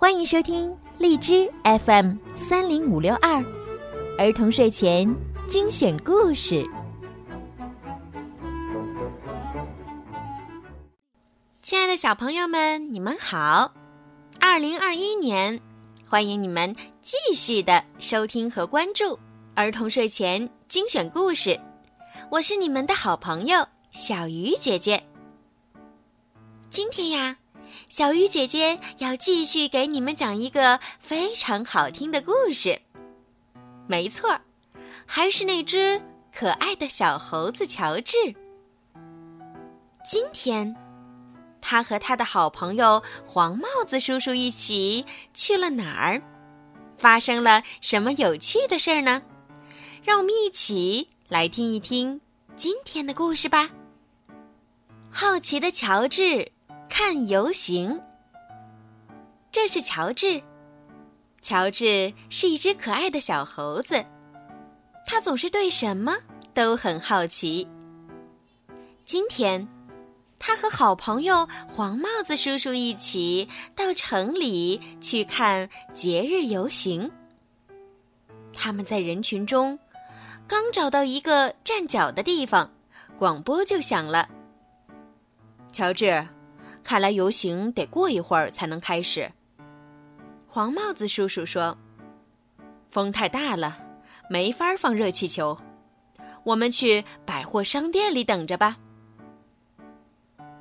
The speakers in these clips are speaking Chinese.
欢迎收听荔枝 FM 三零五六二儿童睡前精选故事。亲爱的小朋友们，你们好！二零二一年，欢迎你们继续的收听和关注儿童睡前精选故事。我是你们的好朋友小鱼姐姐。今天呀，小鱼姐姐要继续给你们讲一个非常好听的故事。没错，还是那只可爱的小猴子乔治。今天。他和他的好朋友黄帽子叔叔一起去了哪儿？发生了什么有趣的事儿呢？让我们一起来听一听今天的故事吧。好奇的乔治看游行。这是乔治。乔治是一只可爱的小猴子，他总是对什么都很好奇。今天。他和好朋友黄帽子叔叔一起到城里去看节日游行。他们在人群中刚找到一个站脚的地方，广播就响了。乔治，看来游行得过一会儿才能开始。黄帽子叔叔说：“风太大了，没法放热气球。我们去百货商店里等着吧。”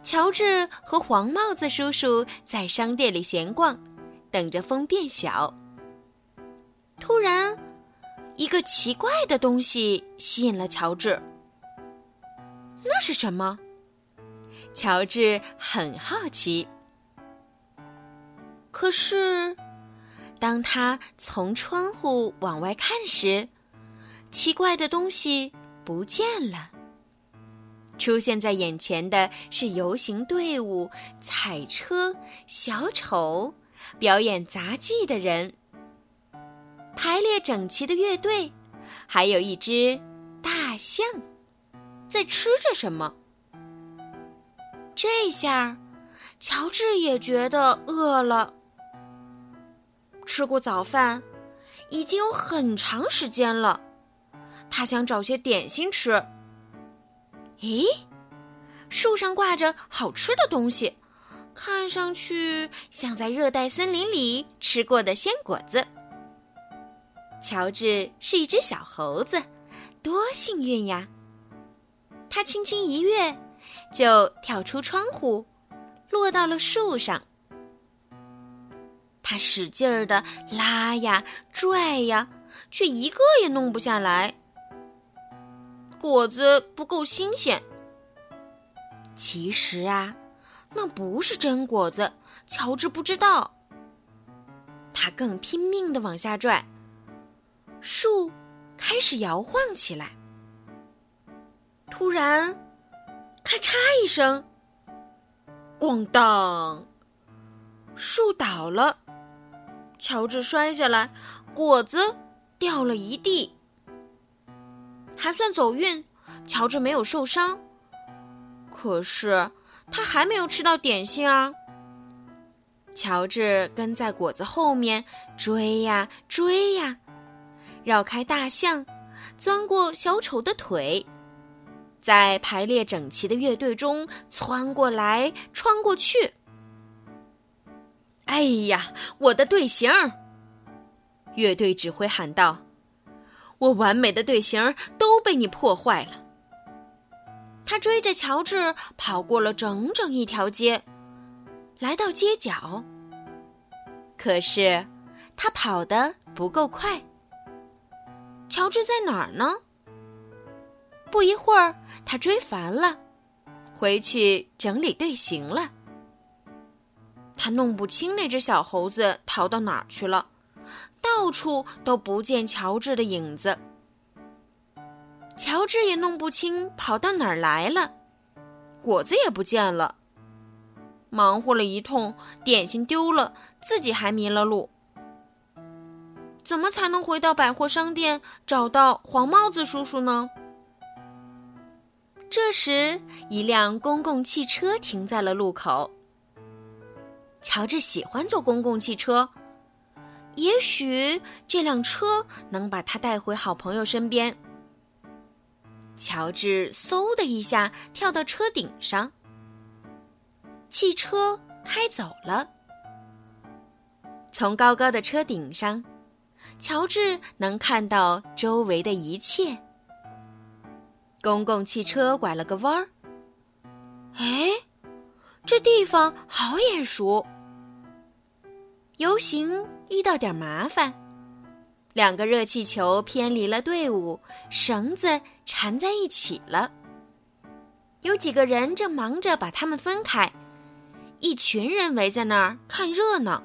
乔治和黄帽子叔叔在商店里闲逛，等着风变小。突然，一个奇怪的东西吸引了乔治。那是什么？乔治很好奇。可是，当他从窗户往外看时，奇怪的东西不见了。出现在眼前的是游行队伍、彩车、小丑、表演杂技的人、排列整齐的乐队，还有一只大象在吃着什么。这下，乔治也觉得饿了。吃过早饭，已经有很长时间了，他想找些点心吃。咦，树上挂着好吃的东西，看上去像在热带森林里吃过的鲜果子。乔治是一只小猴子，多幸运呀！他轻轻一跃，就跳出窗户，落到了树上。他使劲儿的拉呀拽呀，却一个也弄不下来。果子不够新鲜。其实啊，那不是真果子。乔治不知道。他更拼命的往下拽，树开始摇晃起来。突然，咔嚓一声，咣当，树倒了，乔治摔下来，果子掉了一地。还算走运，乔治没有受伤。可是他还没有吃到点心啊！乔治跟在果子后面追呀追呀，绕开大象，钻过小丑的腿，在排列整齐的乐队中穿过来穿过去。哎呀，我的队形！乐队指挥喊道。我完美的队形都被你破坏了。他追着乔治跑过了整整一条街，来到街角。可是他跑得不够快。乔治在哪儿呢？不一会儿，他追烦了，回去整理队形了。他弄不清那只小猴子逃到哪儿去了。到处都不见乔治的影子，乔治也弄不清跑到哪儿来了，果子也不见了。忙活了一通，点心丢了，自己还迷了路。怎么才能回到百货商店找到黄帽子叔叔呢？这时，一辆公共汽车停在了路口。乔治喜欢坐公共汽车，也许这辆车能把他带回好朋友身边。乔治嗖的一下跳到车顶上，汽车开走了。从高高的车顶上，乔治能看到周围的一切。公共汽车拐了个弯儿，哎，这地方好眼熟。游行遇到点麻烦，两个热气球偏离了队伍，绳子缠在一起了。有几个人正忙着把它们分开，一群人围在那儿看热闹。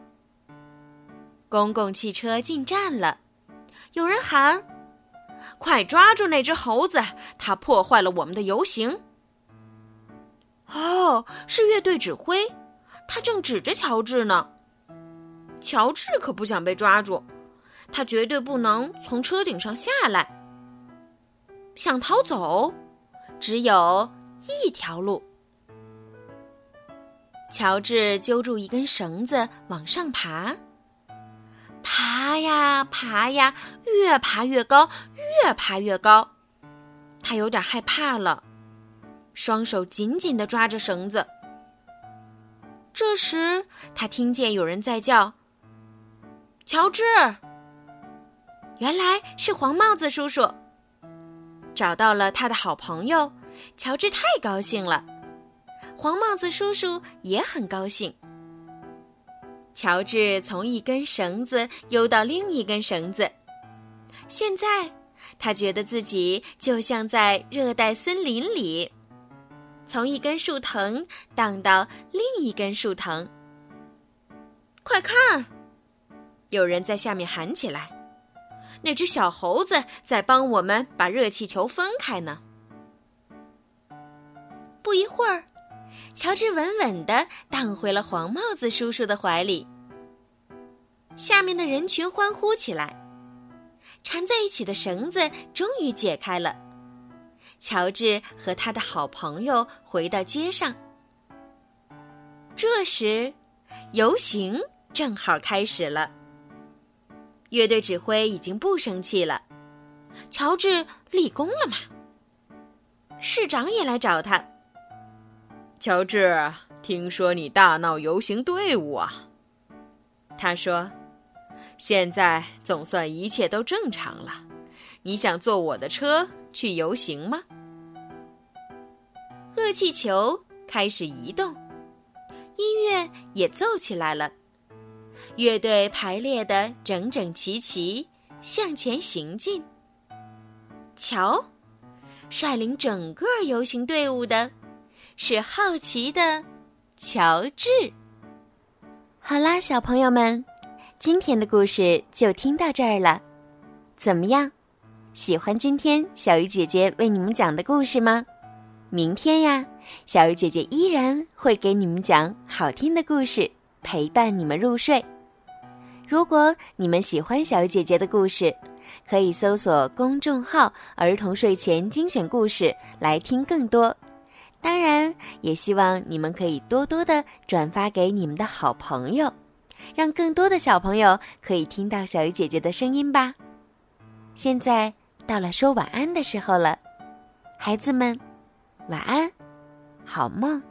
公共汽车进站了，有人喊。快抓住那只猴子！它破坏了我们的游行。哦，是乐队指挥，他正指着乔治呢。乔治可不想被抓住，他绝对不能从车顶上下来。想逃走，只有一条路。乔治揪住一根绳子往上爬。爬呀爬呀，越爬越高，越爬越高。他有点害怕了，双手紧紧地抓着绳子。这时，他听见有人在叫：“乔治！”原来是黄帽子叔叔，找到了他的好朋友。乔治太高兴了，黄帽子叔叔也很高兴。乔治从一根绳子游到另一根绳子，现在他觉得自己就像在热带森林里，从一根树藤荡到另一根树藤。快看，有人在下面喊起来：“那只小猴子在帮我们把热气球分开呢。”不一会儿。乔治稳稳地荡回了黄帽子叔叔的怀里。下面的人群欢呼起来，缠在一起的绳子终于解开了。乔治和他的好朋友回到街上。这时，游行正好开始了。乐队指挥已经不生气了，乔治立功了嘛？市长也来找他。乔治，听说你大闹游行队伍啊？他说：“现在总算一切都正常了。你想坐我的车去游行吗？”热气球开始移动，音乐也奏起来了。乐队排列的整整齐齐，向前行进。瞧，率领整个游行队伍的。是好奇的乔治。好啦，小朋友们，今天的故事就听到这儿了。怎么样，喜欢今天小鱼姐姐为你们讲的故事吗？明天呀，小鱼姐姐依然会给你们讲好听的故事，陪伴你们入睡。如果你们喜欢小鱼姐姐的故事，可以搜索公众号“儿童睡前精选故事”来听更多。当然，也希望你们可以多多的转发给你们的好朋友，让更多的小朋友可以听到小鱼姐姐的声音吧。现在到了说晚安的时候了，孩子们，晚安，好梦。